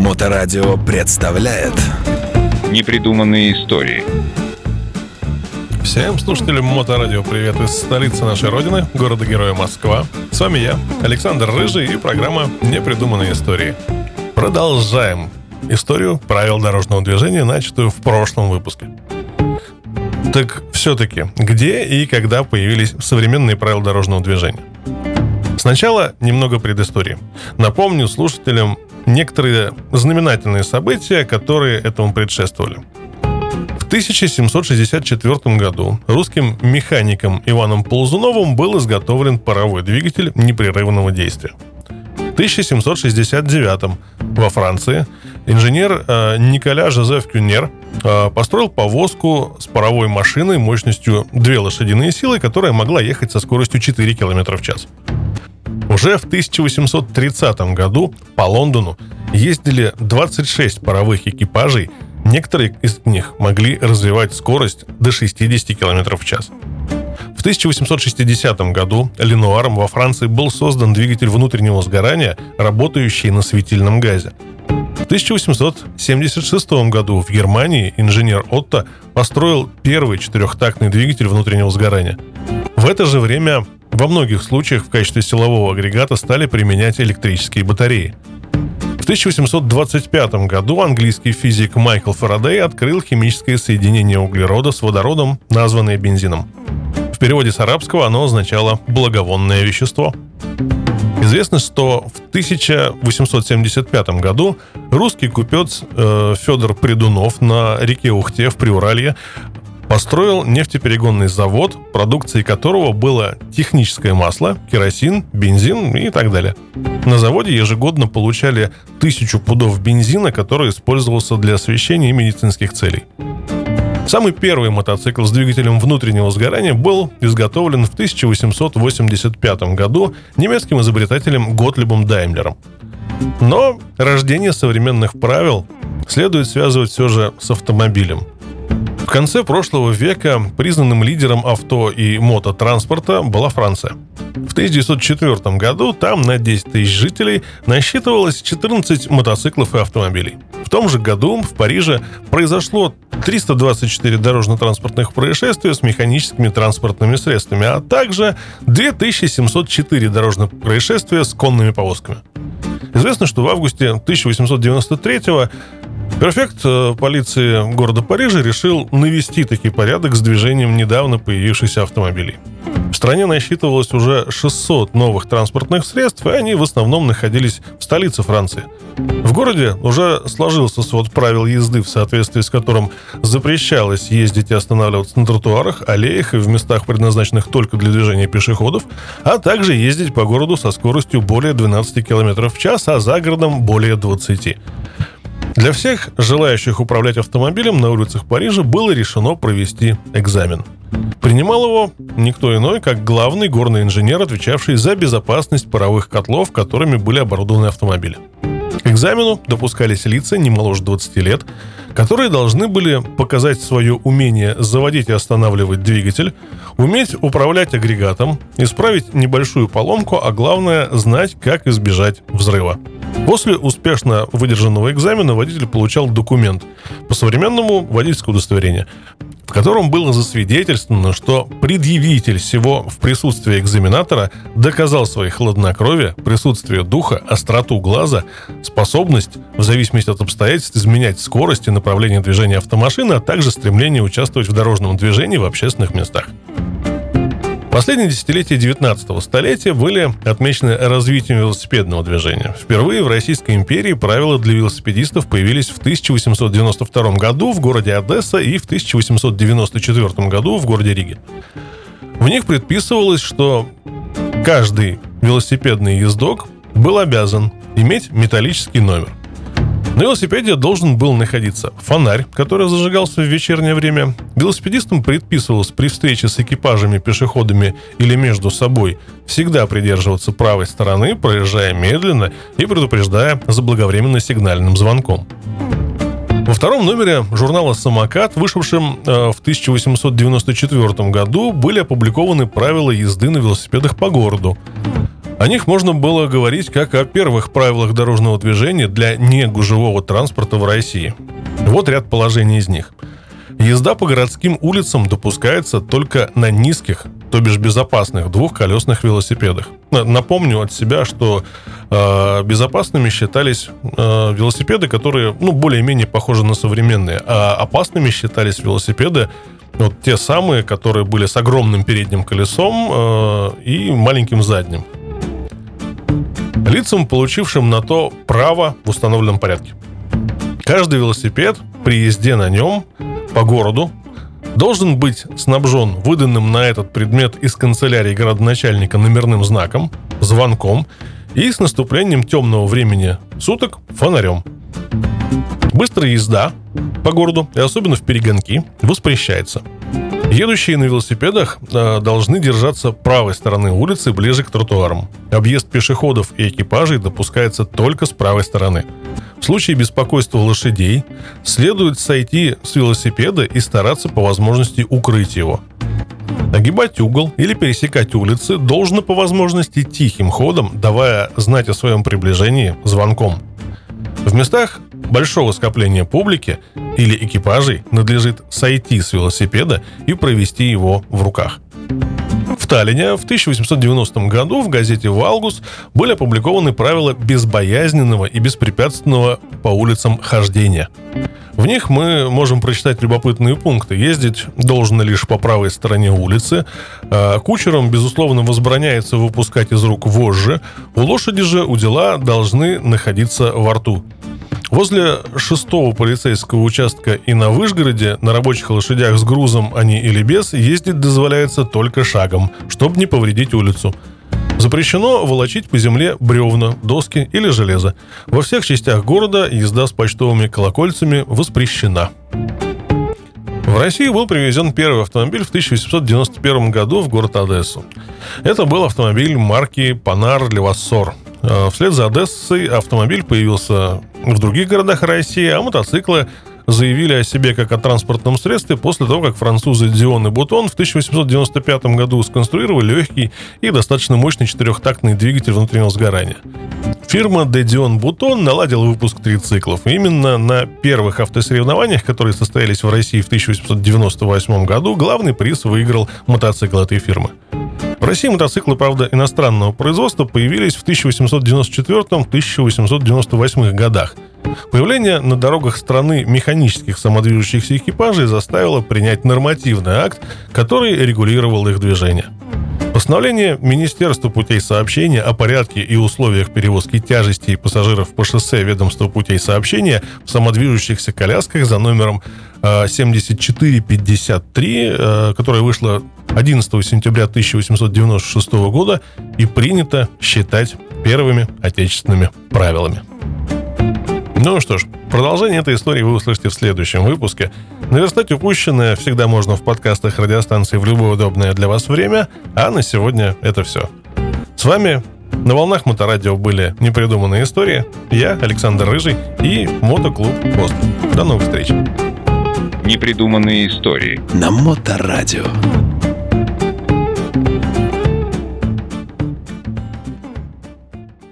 Моторадио представляет Непридуманные истории Всем слушателям Моторадио привет из столицы нашей родины, города-героя Москва. С вами я, Александр Рыжий и программа «Непридуманные истории». Продолжаем историю правил дорожного движения, начатую в прошлом выпуске. Так все-таки, где и когда появились современные правила дорожного движения? Сначала немного предыстории. Напомню слушателям некоторые знаменательные события, которые этому предшествовали. В 1764 году русским механиком Иваном Ползуновым был изготовлен паровой двигатель непрерывного действия. В 1769 во Франции инженер э, Николя Жозеф Кюнер э, построил повозку с паровой машиной мощностью 2 лошадиные силы, которая могла ехать со скоростью 4 км в час. Уже в 1830 году по Лондону ездили 26 паровых экипажей, некоторые из них могли развивать скорость до 60 км в час. В 1860 году Ленуаром во Франции был создан двигатель внутреннего сгорания, работающий на светильном газе. В 1876 году в Германии инженер Отто построил первый четырехтактный двигатель внутреннего сгорания. В это же время во многих случаях в качестве силового агрегата стали применять электрические батареи. В 1825 году английский физик Майкл Фарадей открыл химическое соединение углерода с водородом, названное бензином. В переводе с арабского оно означало «благовонное вещество». Известно, что в 1875 году русский купец э, Федор Придунов на реке Ухте в Приуралье построил нефтеперегонный завод, продукцией которого было техническое масло, керосин, бензин и так далее. На заводе ежегодно получали тысячу пудов бензина, который использовался для освещения и медицинских целей. Самый первый мотоцикл с двигателем внутреннего сгорания был изготовлен в 1885 году немецким изобретателем Готлибом Даймлером. Но рождение современных правил следует связывать все же с автомобилем – в конце прошлого века признанным лидером авто и мототранспорта была Франция. В 1904 году там на 10 тысяч жителей насчитывалось 14 мотоциклов и автомобилей. В том же году в Париже произошло 324 дорожно-транспортных происшествия с механическими транспортными средствами, а также 2704 дорожных происшествия с конными повозками. Известно, что в августе 1893 Префект э, полиции города Парижа решил навести таки порядок с движением недавно появившихся автомобилей. В стране насчитывалось уже 600 новых транспортных средств, и они в основном находились в столице Франции. В городе уже сложился свод правил езды, в соответствии с которым запрещалось ездить и останавливаться на тротуарах, аллеях и в местах, предназначенных только для движения пешеходов, а также ездить по городу со скоростью более 12 км в час, а за городом более 20. Для всех желающих управлять автомобилем на улицах Парижа было решено провести экзамен. Принимал его никто иной, как главный горный инженер, отвечавший за безопасность паровых котлов, которыми были оборудованы автомобили. К экзамену допускались лица не моложе 20 лет, которые должны были показать свое умение заводить и останавливать двигатель, уметь управлять агрегатом, исправить небольшую поломку, а главное знать, как избежать взрыва. После успешно выдержанного экзамена водитель получал документ, по-современному водительское удостоверение, в котором было засвидетельствовано, что предъявитель всего в присутствии экзаменатора доказал свои хладнокровие, присутствие духа, остроту глаза, способность, в зависимости от обстоятельств, изменять скорость и направление движения автомашины, а также стремление участвовать в дорожном движении в общественных местах. Последние десятилетия 19 столетия были отмечены развитием велосипедного движения. Впервые в Российской империи правила для велосипедистов появились в 1892 году в городе Одесса и в 1894 году в городе Риге. В них предписывалось, что каждый велосипедный ездок был обязан иметь металлический номер. На велосипеде должен был находиться фонарь, который зажигался в вечернее время. Велосипедистам предписывалось при встрече с экипажами, пешеходами или между собой всегда придерживаться правой стороны, проезжая медленно и предупреждая заблаговременно сигнальным звонком. Во втором номере журнала «Самокат», вышедшем э, в 1894 году, были опубликованы правила езды на велосипедах по городу. О них можно было говорить как о первых правилах дорожного движения для негужевого транспорта в России. Вот ряд положений из них. Езда по городским улицам допускается только на низких, то бишь безопасных двухколесных велосипедах. Напомню от себя, что э, безопасными считались э, велосипеды, которые, ну, более-менее похожи на современные, а опасными считались велосипеды, вот те самые, которые были с огромным передним колесом э, и маленьким задним. Лицам, получившим на то право в установленном порядке. Каждый велосипед при езде на нем по городу должен быть снабжен выданным на этот предмет из канцелярии городоначальника номерным знаком, звонком и с наступлением темного времени суток фонарем. Быстрая езда по городу, и особенно в перегонки, воспрещается. Едущие на велосипедах э, должны держаться правой стороны улицы ближе к тротуарам. Объезд пешеходов и экипажей допускается только с правой стороны. В случае беспокойства лошадей следует сойти с велосипеда и стараться по возможности укрыть его. Огибать угол или пересекать улицы должно по возможности тихим ходом, давая знать о своем приближении звонком. В местах большого скопления публики или экипажей надлежит сойти с велосипеда и провести его в руках. В Таллине в 1890 году в газете «Валгус» были опубликованы правила безбоязненного и беспрепятственного по улицам хождения. В них мы можем прочитать любопытные пункты. Ездить должно лишь по правой стороне улицы. А кучерам, безусловно, возбраняется выпускать из рук вожжи. У лошади же удила должны находиться во рту. Возле шестого полицейского участка и на Вышгороде на рабочих лошадях с грузом, они или без, ездить дозволяется только шагом, чтобы не повредить улицу. Запрещено волочить по земле бревна, доски или железо. Во всех частях города езда с почтовыми колокольцами воспрещена. В Россию был привезен первый автомобиль в 1891 году в город Одессу. Это был автомобиль марки Панар Левассор. Э, вслед за Одессой автомобиль появился в других городах России, а мотоциклы заявили о себе как о транспортном средстве после того, как французы Дион и Бутон в 1895 году сконструировали легкий и достаточно мощный четырехтактный двигатель внутреннего сгорания. Фирма De Dion Button наладила выпуск трициклов. Именно на первых автосоревнованиях, которые состоялись в России в 1898 году, главный приз выиграл мотоцикл этой фирмы. В России мотоциклы, правда, иностранного производства появились в 1894-1898 годах. Появление на дорогах страны механических самодвижущихся экипажей заставило принять нормативный акт, который регулировал их движение. Постановление Министерства путей сообщения о порядке и условиях перевозки тяжестей пассажиров по шоссе ведомства путей сообщения в самодвижущихся колясках за номером 7453, э, э, которое вышло 11 сентября 1896 года и принято считать первыми отечественными правилами. Ну что ж, продолжение этой истории вы услышите в следующем выпуске. Наверстать упущенное всегда можно в подкастах радиостанции в любое удобное для вас время, а на сегодня это все. С вами на волнах Моторадио были непридуманные истории. Я, Александр Рыжий и Мотоклуб Пост. До новых встреч. Непридуманные истории. На Моторадио.